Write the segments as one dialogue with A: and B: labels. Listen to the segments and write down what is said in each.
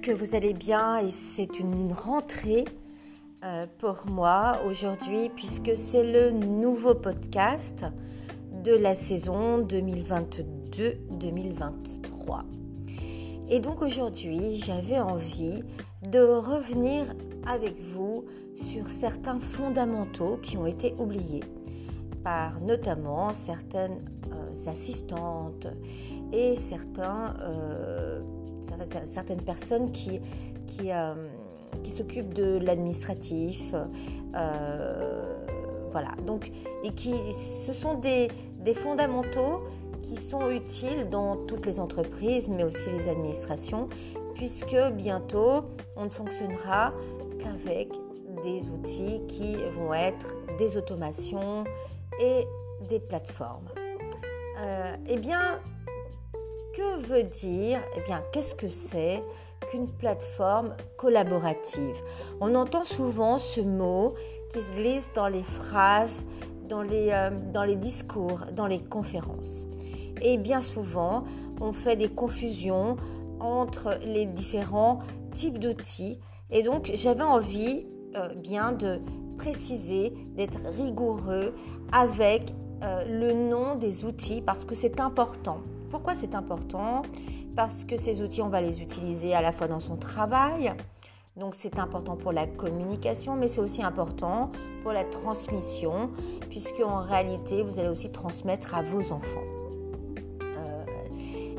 A: que vous allez bien et c'est une rentrée euh, pour moi aujourd'hui puisque c'est le nouveau podcast de la saison 2022-2023. Et donc aujourd'hui, j'avais envie de revenir avec vous sur certains fondamentaux qui ont été oubliés par notamment certaines euh, assistantes et certains... Euh, certaines personnes euh, qui s'occupent de l'administratif. Euh, voilà, donc, et qui, ce sont des, des fondamentaux qui sont utiles dans toutes les entreprises, mais aussi les administrations, puisque bientôt, on ne fonctionnera qu'avec des outils qui vont être des automations et des plateformes. Euh, eh bien, que veut dire, eh bien, qu'est-ce que c'est qu'une plateforme collaborative? On entend souvent ce mot qui se glisse dans les phrases, dans les, euh, dans les discours, dans les conférences. Et bien souvent, on fait des confusions entre les différents types d'outils. Et donc, j'avais envie euh, bien de préciser, d'être rigoureux avec euh, le nom des outils parce que c'est important. Pourquoi c'est important? Parce que ces outils, on va les utiliser à la fois dans son travail, donc c'est important pour la communication, mais c'est aussi important pour la transmission, puisque en réalité, vous allez aussi transmettre à vos enfants. Euh,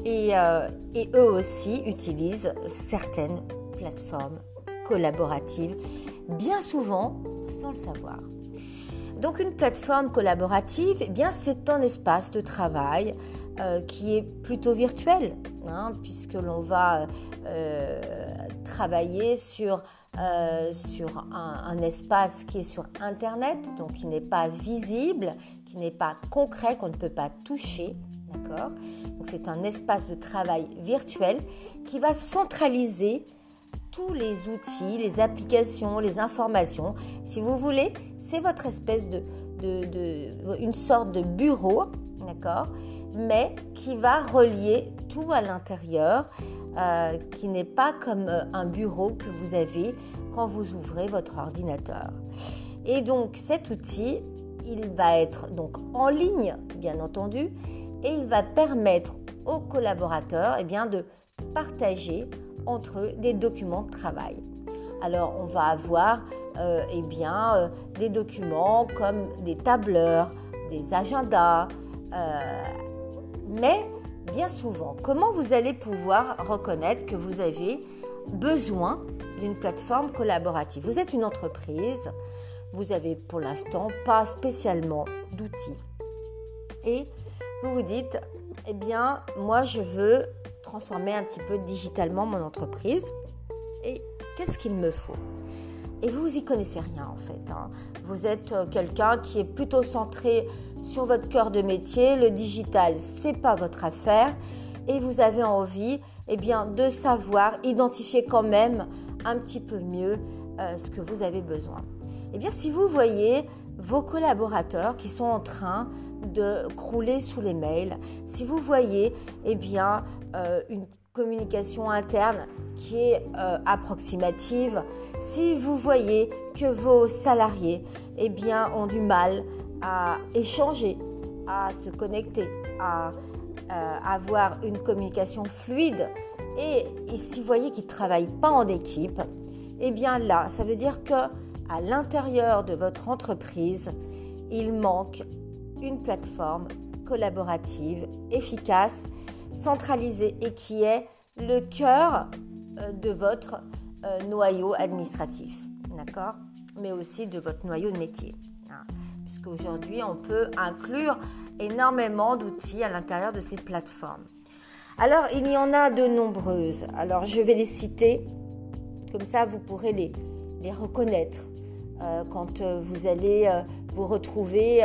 A: et, euh, et, eux aussi utilisent certaines plateformes collaboratives, bien souvent sans le savoir. Donc une plateforme collaborative, eh bien c'est un espace de travail euh, qui est plutôt virtuel, hein, puisque l'on va euh, travailler sur, euh, sur un, espace qui est sur Internet, donc qui n'est pas visible, qui n'est pas concret, qu'on ne peut pas toucher. D'accord? Donc c'est un espace de travail virtuel qui va centraliser tous les outils, les applications, les informations. Si vous voulez, c'est votre espèce de, de, une sorte de bureau, d'accord? Mais qui va relier tout à l'intérieur, euh, qui n'est pas comme euh, un bureau que vous avez quand vous ouvrez votre ordinateur. Et donc cet outil, il va être donc en ligne, bien entendu, et il va permettre aux collaborateurs eh bien, de partager entre eux des documents de travail. Alors on va avoir euh, eh bien, des documents comme des tableurs, des agendas, mais bien souvent, comment vous allez pouvoir reconnaître que vous avez besoin d'une plateforme collaborative? Vous êtes une entreprise, vous avez pour l'instant pas spécialement d'outils. Et vous vous dites, eh bien, moi je veux transformer un petit peu digitalement mon entreprise. Et qu'est-ce qu'il me faut? Et vous y connaissez rien en fait. Hein. Vous êtes euh, quelqu'un qui est plutôt centré sur votre cœur de métier. Le digital, c'est pas votre affaire, et vous avez envie, eh bien, de savoir identifier quand même un petit peu mieux euh, ce que vous avez besoin. Eh bien, si vous voyez vos collaborateurs qui sont en train de crouler sous les mails, si vous voyez, eh bien, euh, une communication interne qui est euh, approximative, si vous voyez que vos salariés eh bien, ont du mal à échanger, à se connecter, à euh, avoir une communication fluide, et, si vous voyez qu'ils ne travaillent pas en équipe, eh bien là, ça veut dire que à l'intérieur de votre entreprise, il manque une plateforme collaborative, efficace centralisé et qui est le cœur euh, de votre euh, noyau administratif, d'accord? Mais aussi de votre noyau de métier. Puisqu'aujourd'hui, on peut inclure énormément d'outils à l'intérieur de ces plateformes. Alors, il y en a de nombreuses. Alors, je vais les citer. Comme ça, vous pourrez les, reconnaître euh, quand vous allez vous retrouver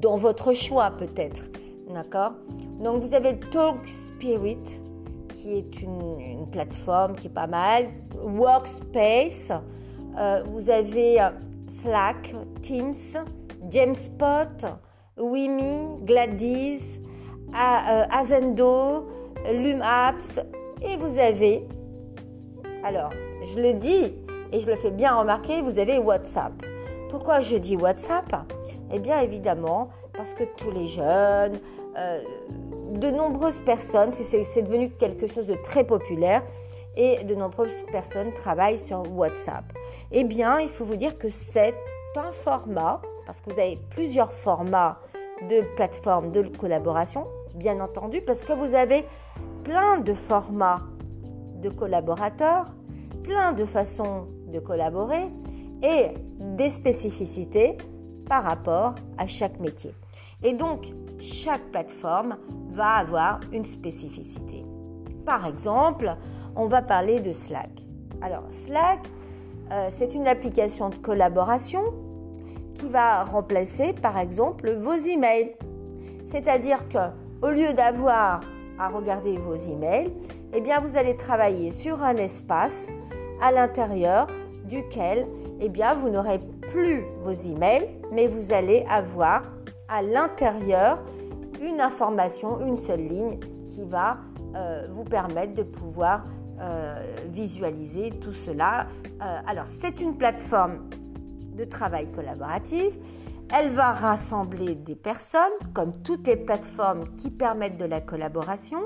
A: dans votre choix peut-être. D'accord? Donc vous avez Talk Spirit, qui est une, plateforme qui est pas mal. Workspace. Euh, vous avez euh, Slack, Teams, Jamespot, Wimi, Gladys, euh, Azendo, LumApps, Et vous avez, alors je le dis et je le fais bien remarquer, vous avez WhatsApp. Pourquoi je dis WhatsApp? Eh bien évidemment parce que tous les jeunes, euh, de nombreuses personnes, c'est devenu quelque chose de très populaire et de nombreuses personnes travaillent sur WhatsApp. Eh bien, il faut vous dire que c'est un format, parce que vous avez plusieurs formats de plateformes de collaboration, bien entendu, parce que vous avez plein de formats de collaborateurs, plein de façons de collaborer et des spécificités par rapport à chaque métier. Et donc, chaque plateforme va avoir une spécificité. Par exemple, on va parler de Slack. Alors, Slack, euh, c'est une application de collaboration qui va remplacer, par exemple, vos emails. C'est-à-dire que au lieu d'avoir à regarder vos emails, eh bien, vous allez travailler sur un espace à l'intérieur duquel, eh bien, vous n'aurez plus vos emails, mais vous allez avoir à l'intérieur une information, une seule ligne qui va euh, vous permettre de pouvoir euh, visualiser tout cela. Euh, alors, c'est une plateforme de travail collaboratif. Elle va rassembler des personnes, comme toutes les plateformes qui permettent de la collaboration,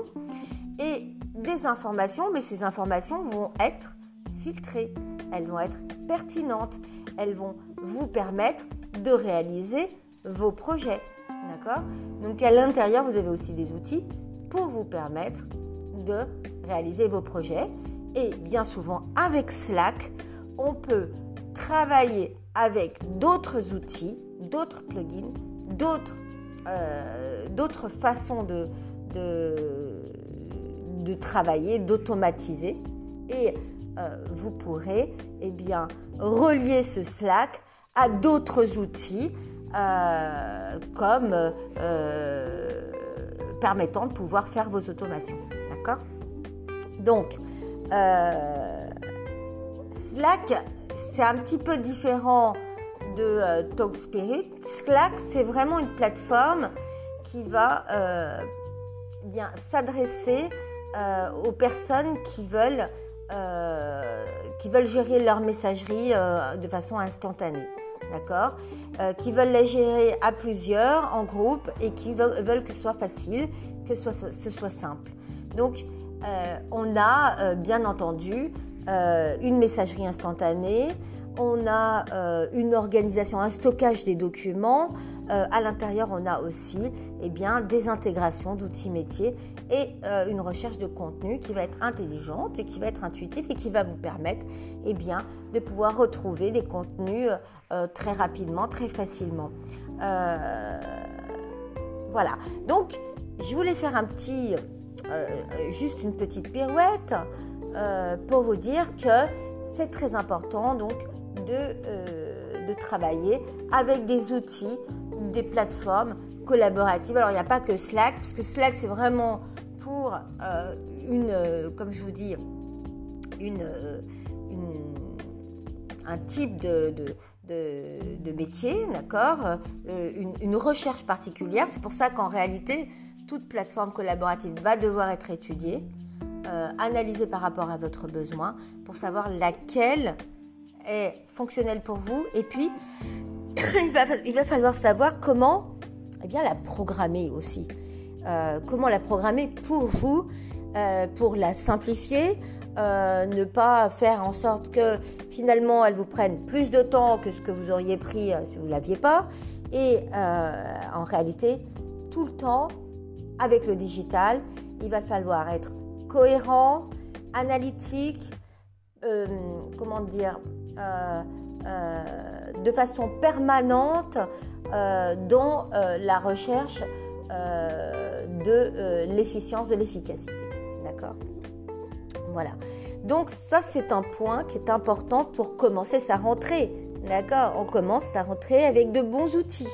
A: et des informations, mais ces informations vont être filtrées, elles vont être pertinentes, elles vont vous permettre de réaliser vos projets. D'accord? Donc à l'intérieur, vous avez aussi des outils pour vous permettre de réaliser vos projets. Et bien souvent, avec Slack, on peut travailler avec d'autres outils, d'autres plugins, d'autres euh, façons de, de, travailler, d'automatiser. Et euh, vous pourrez eh bien, relier ce Slack à d'autres outils euh, comme permettant de pouvoir faire vos automations. D'accord? Donc, euh, Slack, c'est un petit peu différent de TalkSpirit. Slack, c'est vraiment une plateforme qui va bien s'adresser aux personnes qui veulent, qui veulent gérer leur messagerie de façon instantanée euh, Qui veulent la gérer à plusieurs, en groupe, et qui veulent, que ce soit facile, que ce soit, ce soit simple. Donc, euh, on a euh, bien entendu une messagerie instantanée, on a une organisation, un stockage des documents. à l'intérieur, on a aussi eh bien, des intégrations d'outils métiers et euh, une recherche de contenu qui va être intelligente et qui va être intuitive et qui va vous permettre eh bien, de pouvoir retrouver des contenus euh, très rapidement, très facilement. Euh, voilà. Donc, je voulais faire un petit, juste une petite pirouette pour vous dire que c'est très important donc de, de travailler avec des outils, des plateformes collaboratives. Alors, il n'y a pas que Slack, parce que Slack, c'est vraiment pour euh, une, euh, comme je vous dis, une, euh, un type de, métier, d'accord une, recherche particulière. C'est pour ça qu'en réalité, toute plateforme collaborative va devoir être étudiée, analysée par rapport à votre besoin, pour savoir laquelle est fonctionnelle pour vous. Et puis, il va, il va falloir savoir comment eh bien, la programmer aussi. Euh, comment la programmer pour vous, euh, pour la simplifier, euh, ne pas faire en sorte que finalement elle vous prenne plus de temps que ce que vous auriez pris si vous ne l'aviez pas. Et en réalité, tout le temps, avec le digital, il va falloir être cohérent, analytique, comment dire, de façon permanente dans la recherche euh, de euh, l'efficience, de l'efficacité. D'accord? Voilà. Donc ça, c'est un point qui est important pour commencer sa rentrée. D'accord? On commence sa rentrée avec de bons outils.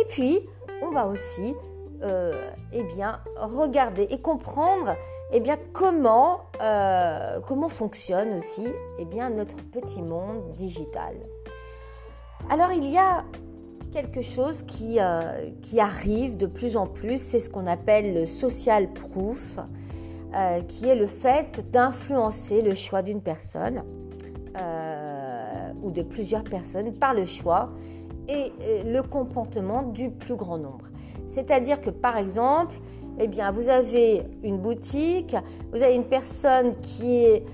A: Et puis, on va aussi euh, eh bien, regarder et comprendre eh bien, comment, comment fonctionne aussi eh bien, notre petit monde digital. Alors, il y a quelque chose qui, euh, arrive de plus en plus, c'est ce qu'on appelle le social proof. euh, qui est le fait d'influencer le choix d'une personne ou de plusieurs personnes par le choix et le comportement du plus grand nombre. C'est-à-dire que par exemple, eh bien, vous avez une boutique, vous avez une personne qui est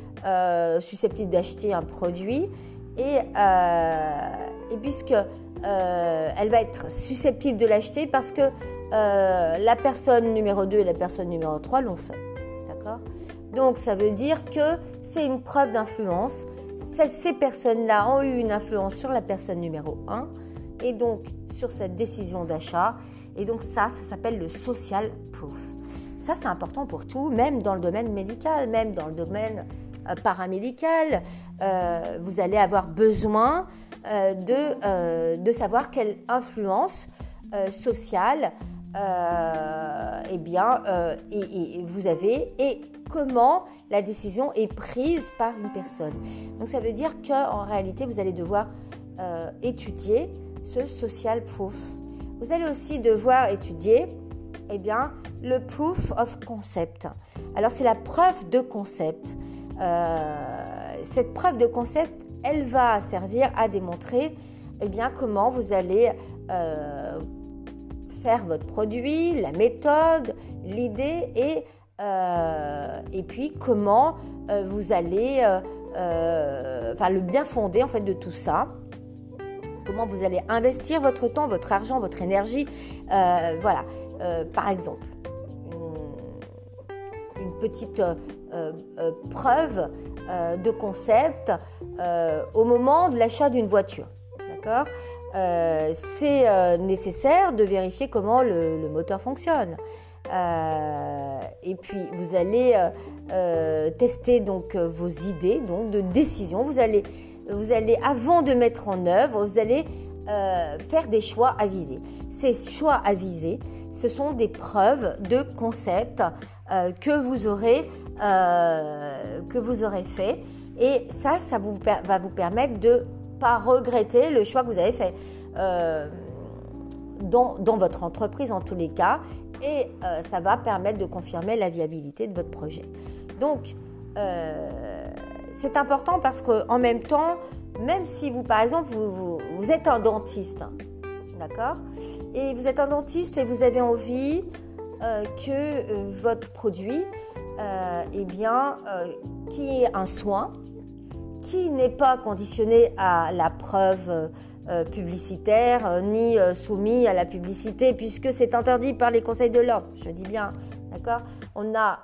A: susceptible d'acheter un produit et, et puisque euh, elle va être susceptible de l'acheter parce que euh, la personne numéro 2 et la personne numéro 3 l'ont fait. D'accord? Donc ça veut dire que c'est une preuve d'influence. Ces personnes-là ont eu une influence sur la personne numéro 1 et donc sur cette décision d'achat. Et donc ça, ça s'appelle le social proof. Ça, c'est important pour tout, même dans le domaine médical, même dans le domaine euh, paramédical. vous allez avoir besoin euh, de, euh, de, savoir quelle influence euh, sociale eh bien, et, vous avez et comment la décision est prise par une personne. Donc ça veut dire qu'en réalité, vous allez devoir étudier ce social proof. Vous allez aussi devoir étudier eh bien, le proof of concept. Alors c'est la preuve de concept. cette preuve de concept, elle va servir à démontrer eh bien, comment vous allez euh, faire votre produit, la méthode, l'idée et, euh, et puis comment euh, vous allez, enfin le bien fondé en fait de tout ça comment vous allez investir votre temps, votre argent, votre énergie. voilà, par exemple, une petite preuve euh, de concept euh, au moment de l'achat d'une voiture. D'accord? Euh, C'est nécessaire de vérifier comment le, moteur fonctionne. et puis vous allez tester donc vos idées donc de décision. Vous allez, vous allez avant de mettre en œuvre, vous allez faire des choix avisés. Ces choix avisés, ce sont des preuves de concept que vous aurez euh, que vous aurez fait. Et ça, ça vous, va vous permettre de pas regretter le choix que vous avez fait euh, dans, dans, votre entreprise en tous les cas. Et euh, ça va permettre de confirmer la viabilité de votre projet. Donc, c'est important parce qu'en même temps, même si vous, par exemple, vous, êtes un dentiste, d'accord Et vous êtes un dentiste et vous avez envie que votre produit euh, eh bien, euh, qui est un soin, qui n'est pas conditionné à la preuve euh, publicitaire ni soumis à la publicité, puisque c'est interdit par les conseils de l'ordre. Je dis bien, d'accord On a,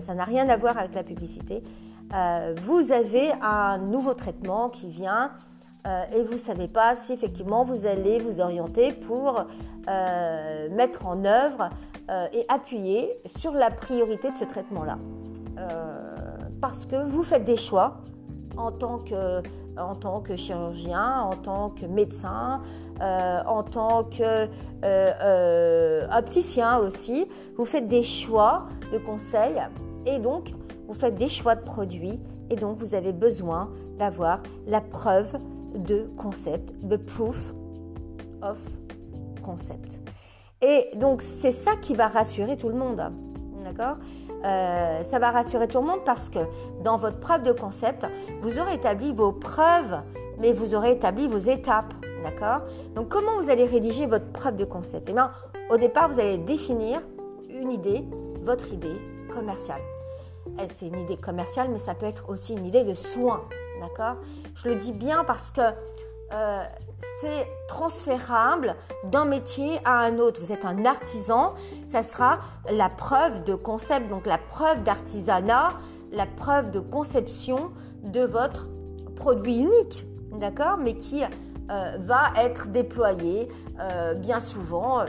A: ça n'a rien à voir avec la publicité. Vous avez un nouveau traitement qui vient et vous ne savez pas si effectivement vous allez vous orienter pour mettre en œuvre euh, et appuyer sur la priorité de ce traitement-là. Euh, parce que vous faites des choix en tant que, en tant que chirurgien, en tant que médecin, euh, en tant que opticien aussi. Vous faites des choix de conseils et donc vous faites des choix de produits et donc vous avez besoin d'avoir la preuve de concept, de proof of concept. Et donc c'est ça qui va rassurer tout le monde. D'accord? Euh, Ça va rassurer tout le monde parce que dans votre preuve de concept, vous aurez établi vos preuves, mais vous aurez établi vos étapes. D'accord? Donc comment vous allez rédiger votre preuve de concept? Eh bien, au départ, vous allez définir une idée, votre idée commerciale. Eh, c'est une idée commerciale, mais ça peut être aussi une idée de soin. D'accord? Je le dis bien parce que euh, c'est transférable d'un métier à un autre. Vous êtes un artisan, ça sera la preuve de concept, donc la preuve d'artisanat, la preuve de conception de votre produit unique, d'accord? Mais qui euh, va être déployé euh, bien souvent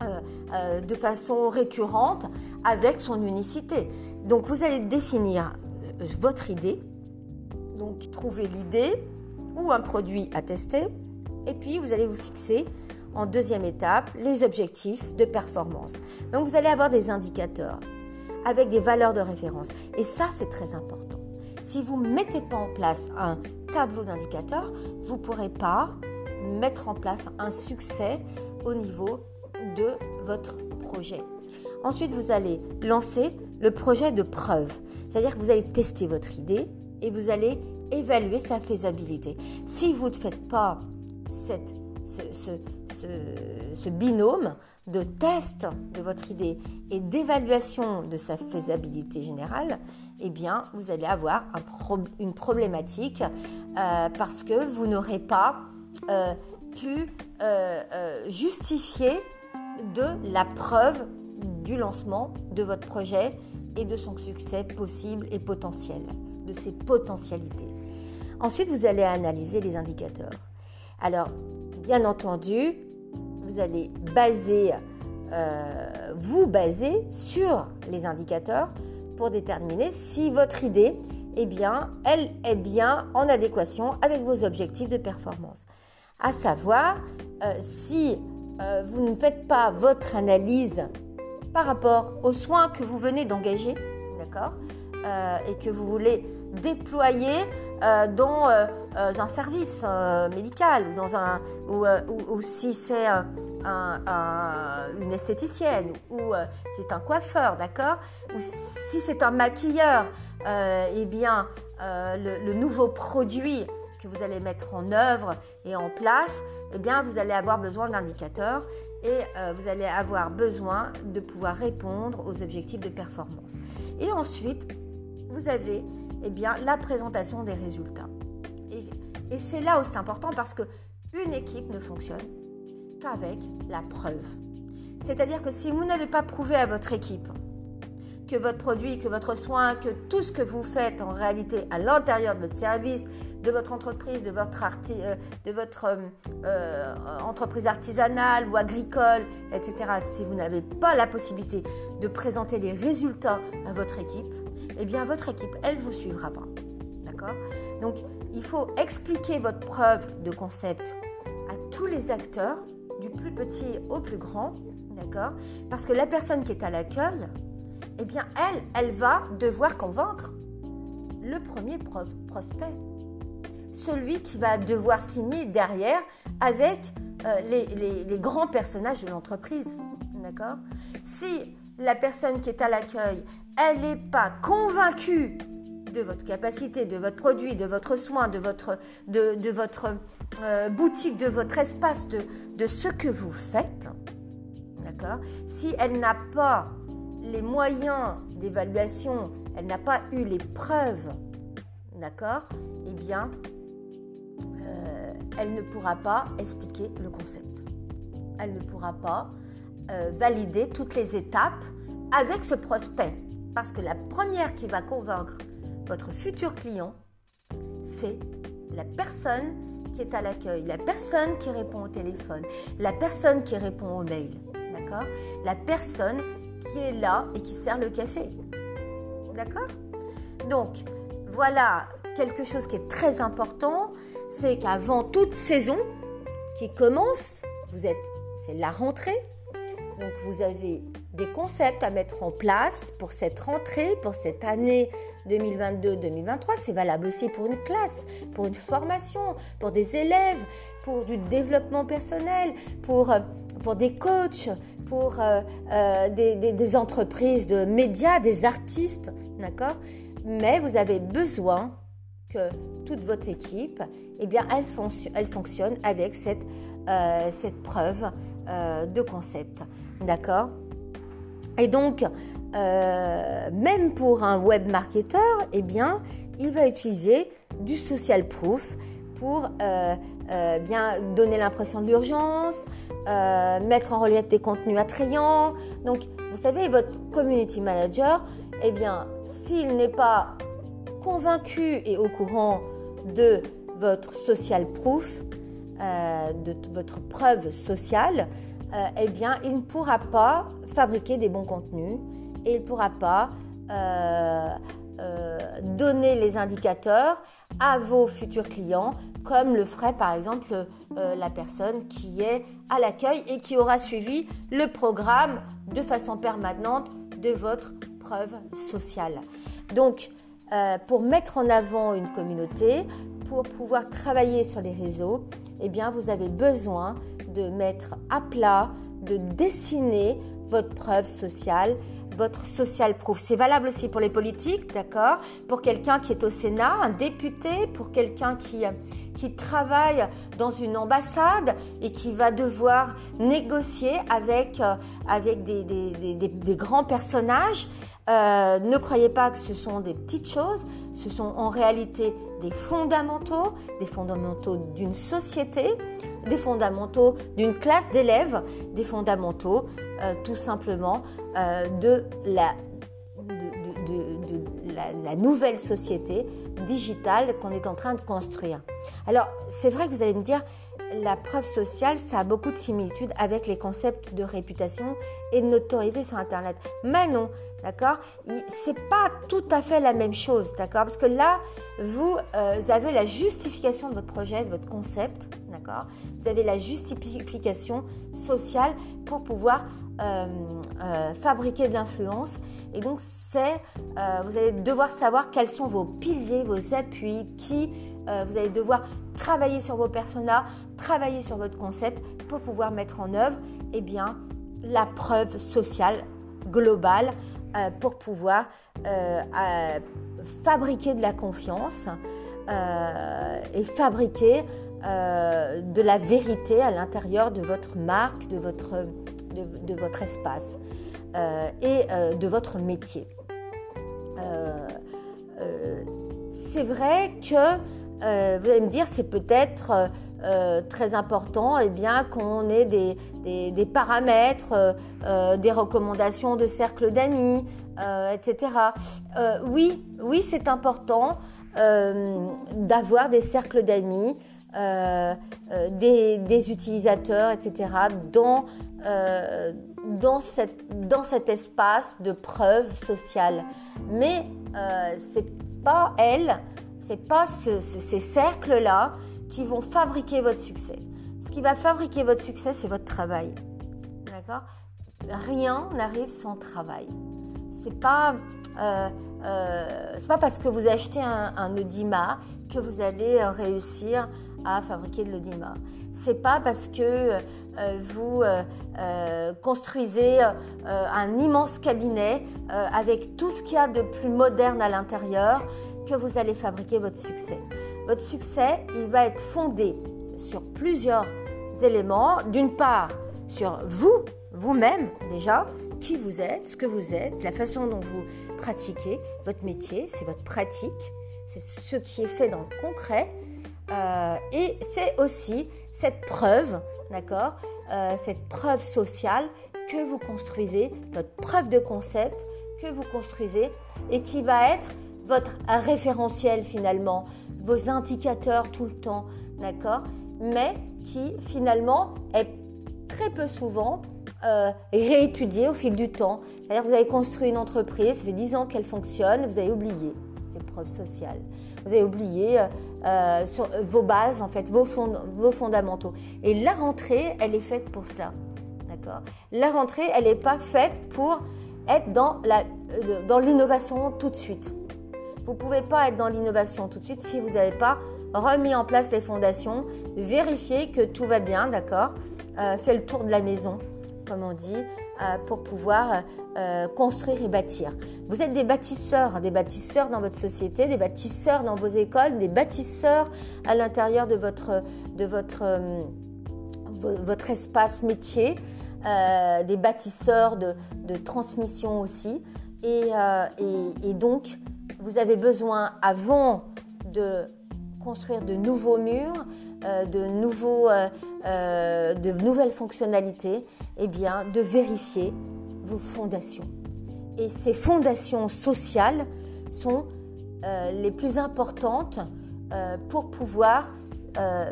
A: de façon récurrente avec son unicité. Donc vous allez définir votre idée, donc trouver l'idée, ou un produit à tester. Et puis, vous allez vous fixer en deuxième étape les objectifs de performance. Donc, vous allez avoir des indicateurs avec des valeurs de référence. Et ça, c'est très important. Si vous ne mettez pas en place un tableau d'indicateurs, vous ne pourrez pas mettre en place un succès au niveau de votre projet. Ensuite, vous allez lancer le projet de preuve. C'est-à-dire que vous allez tester votre idée et vous allez évaluer sa faisabilité. Si vous ne faites pas ce, binôme de test de votre idée et d'évaluation de sa faisabilité générale, eh bien, vous allez avoir une problématique euh, parce que vous n'aurez pas euh, pu euh, justifier de la preuve du lancement de votre projet et de son succès possible et potentiel, de ses potentialités. Ensuite, vous allez analyser les indicateurs. Alors, bien entendu, vous allez baser, euh, vous baser sur les indicateurs pour déterminer si votre idée, eh bien, elle est bien en adéquation avec vos objectifs de performance. À savoir, euh, si euh, vous ne faites pas votre analyse par rapport aux soins que vous venez d'engager, d'accord, euh, et que vous voulez déployer euh, dans euh, un service médical ou dans un ou, si c'est une esthéticienne ou c'est un coiffeur, d'accord, ou si c'est un maquilleur, eh bien le, le nouveau produit que vous allez mettre en œuvre et en place, eh bien, vous allez avoir besoin d'indicateurs et euh, vous allez avoir besoin de pouvoir répondre aux objectifs de performance. Et ensuite, vous avez eh bien, la présentation des résultats. Et, et c'est là où c'est important parce qu'une équipe ne fonctionne qu'avec la preuve. C'est-à-dire que si vous n'avez pas prouvé à votre équipe que votre produit, que votre soin, que tout ce que vous faites en réalité à l'intérieur de votre service, de votre entreprise, de votre, euh, euh, euh, entreprise artisanale ou agricole, etc., si vous n'avez pas la possibilité de présenter les résultats à votre équipe, eh bien votre équipe, elle ne vous suivra pas. D'accord? Donc il faut expliquer votre preuve de concept à tous les acteurs, du plus petit au plus grand, d'accord? Parce que la personne qui est à l'accueil, eh bien, elle, elle va devoir convaincre le premier prospect. Celui qui va devoir signer derrière avec euh, les, grands personnages de l'entreprise. D'accord? Si la personne qui est à l'accueil, elle n'est pas convaincue de votre capacité, de votre produit, de votre soin, de votre, de, votre euh, boutique, de votre espace, de, de ce que vous faites, d'accord? Si elle n'a pas les moyens d'évaluation, elle n'a pas eu les preuves, d'accord Eh bien, euh, elle ne pourra pas expliquer le concept. Elle ne pourra pas euh, valider toutes les étapes avec ce prospect. Parce que la première qui va convaincre votre futur client, c'est la personne qui est à l'accueil, la personne qui répond au téléphone, la personne qui répond au mail, d'accord La personne qui est là et qui sert le café. D'accord? Donc, voilà quelque chose qui est très important, c'est qu'avant toute saison qui commence, vous êtes, c'est la rentrée, donc vous avez des concepts à mettre en place pour cette rentrée, pour cette année 2022-2023. C'est valable aussi pour une classe, pour une formation, pour des élèves, pour du développement personnel, pour, euh, pour des coachs, pour euh, euh, des, entreprises de médias, des artistes. D'accord? Mais vous avez besoin que toute votre équipe, eh bien, elle, elle fonctionne avec cette, cette preuve de concept. D'accord? Et donc, euh, même pour un web marketer, eh bien, il va utiliser du social proof pour euh, euh, bien donner l'impression de l'urgence, mettre en relief des contenus attrayants. Donc, vous savez, votre community manager, eh bien, s'il n'est pas convaincu et au courant de votre social proof, de votre preuve sociale, euh, eh bien, il ne pourra pas fabriquer des bons contenus et il ne pourra pas euh, euh, donner les indicateurs à vos futurs clients comme le ferait par exemple la personne qui est à l'accueil et qui aura suivi le programme de façon permanente de votre preuve sociale. Donc, pour mettre en avant une communauté, pour pouvoir travailler sur les réseaux, eh bien, vous avez besoin de mettre à plat, de dessiner votre preuve sociale, votre social proof. C'est valable aussi pour les politiques, d'accord? Pour quelqu'un qui est au Sénat, un député, pour quelqu'un qui, qui travaille dans une ambassade et qui va devoir négocier avec, euh, avec des, des, grands personnages. Euh, ne croyez pas que ce sont des petites choses, ce sont en réalité des fondamentaux, des fondamentaux d'une société, des fondamentaux d'une classe d'élèves, des fondamentaux euh, tout simplement euh, de, la, de, la, nouvelle société digitale qu'on est en train de construire. Alors, c'est vrai que vous allez me dire, la preuve sociale, ça a beaucoup de similitudes avec les concepts de réputation et de notoriété sur Internet. Mais non, d'accord C'est pas tout à fait la même chose, d'accord? Parce que là, vous, euh, avez la justification de votre projet, de votre concept, d'accord? Vous avez la justification sociale pour pouvoir euh, euh, fabriquer de l'influence. Et donc, c'est, vous allez devoir savoir quels sont vos piliers, vos appuis, qui vous allez devoir travailler sur vos personas, travailler sur votre concept pour pouvoir mettre en œuvre eh bien, la preuve sociale globale euh, pour pouvoir euh, fabriquer de la confiance euh, et fabriquer de la vérité à l'intérieur de votre marque, de votre, de, votre espace et de votre métier. c'est vrai que euh, vous allez me dire, c'est peut-être euh, euh, très important eh bien, qu'on ait des, paramètres, des recommandations de cercle d'amis, etc. oui, oui, c'est important d'avoir des cercles d'amis, des, utilisateurs, etc. dans, dans cet espace de preuve sociale. Mais c'est pas elle c'est pas ces cercles-là qui vont fabriquer votre succès. Ce qui va fabriquer votre succès, c'est votre travail. D'accord? Rien n'arrive sans travail. C'est pas, euh, euh, c'est pas parce que vous achetez un, un que vous allez euh, réussir à fabriquer de l'Audima. C'est pas parce que vous construisez un immense cabinet avec tout ce qu'il y a de plus moderne à l'intérieur que vous allez fabriquer votre succès. Votre succès, il va être fondé sur plusieurs éléments. D'une part, sur vous, vous-même déjà, qui vous êtes, ce que vous êtes, la façon dont vous pratiquez votre métier, c'est votre pratique, c'est ce qui est fait dans le concret. Euh, et c'est aussi cette preuve, d'accord, euh, cette preuve sociale que vous construisez, votre preuve de concept que vous construisez et qui va être votre référentiel finalement, vos indicateurs tout le temps, d'accord Mais qui finalement est très peu souvent euh, réétudié au fil du temps. C'est-à-dire vous avez construit une entreprise, ça fait 10 ans qu'elle fonctionne, vous avez oublié ces preuves sociales. Vous avez oublié euh, euh, vos bases, en fait, vos, vos fondamentaux. Et la rentrée, elle est faite pour ça. D'accord La rentrée, elle n'est pas faite pour être dans l'innovation tout de suite. Vous ne pouvez pas être dans l'innovation tout de suite si vous n'avez pas remis en place les fondations, vérifier que tout va bien, d'accord euh, Fait le tour de la maison, comme on dit, euh, pour pouvoir euh, construire et bâtir. Vous êtes des bâtisseurs, des bâtisseurs dans votre société, des bâtisseurs dans vos écoles, des bâtisseurs à l'intérieur de votre, de votre, votre espace métier, des bâtisseurs de, de transmission aussi. Et, et donc, vous avez besoin, avant de construire de nouveaux murs, euh, de, nouveaux, euh, euh, de nouvelles fonctionnalités, eh bien, de vérifier vos fondations. Et ces fondations sociales sont les plus importantes pour pouvoir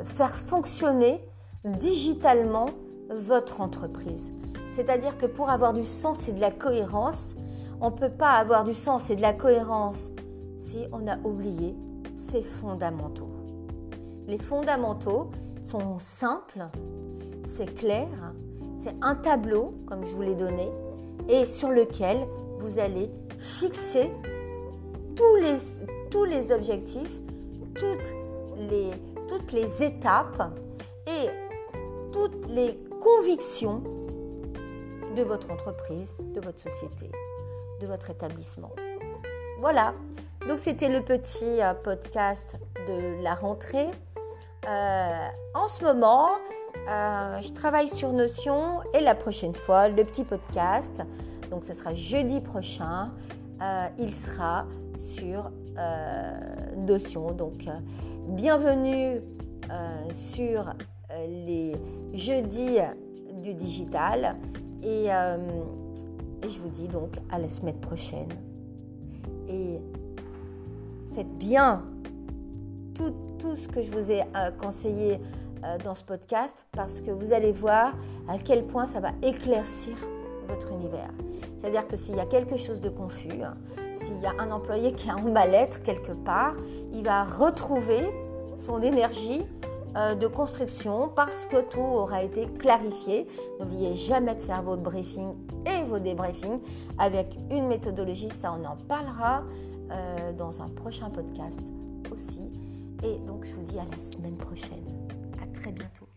A: faire fonctionner digitalement votre entreprise. C'est-à-dire que pour avoir du sens et de la cohérence, on ne peut pas avoir du sens et de la cohérence on a oublié ces fondamentaux. Les fondamentaux sont simples, c'est clair, c'est un tableau, comme je vous l'ai donné, et sur lequel vous allez fixer tous les, objectifs, toutes les étapes et toutes les convictions de votre entreprise, de votre société. de votre établissement. Voilà, donc c'était le petit euh, podcast de la rentrée. Euh, en ce moment, euh, je travaille sur Notion et la prochaine fois, le petit podcast, donc ce sera jeudi prochain, il sera sur Notion. Donc bienvenue sur les jeudis du digital et, je vous dis donc à la semaine prochaine. Et faites bien tout, ce que je vous ai euh, conseillé euh, dans ce podcast parce que vous allez voir à quel point ça va éclaircir votre univers. C'est-à-dire que s'il y a quelque chose de confus, hein, s'il y a un employé qui a un mal-être quelque part, il va retrouver son énergie euh, de construction parce que tout aura été clarifié. N'oubliez jamais de faire votre briefing et vos débriefings avec une méthodologie, ça on en parlera euh, dans un prochain podcast aussi. Et donc je vous dis à la semaine prochaine. À très bientôt.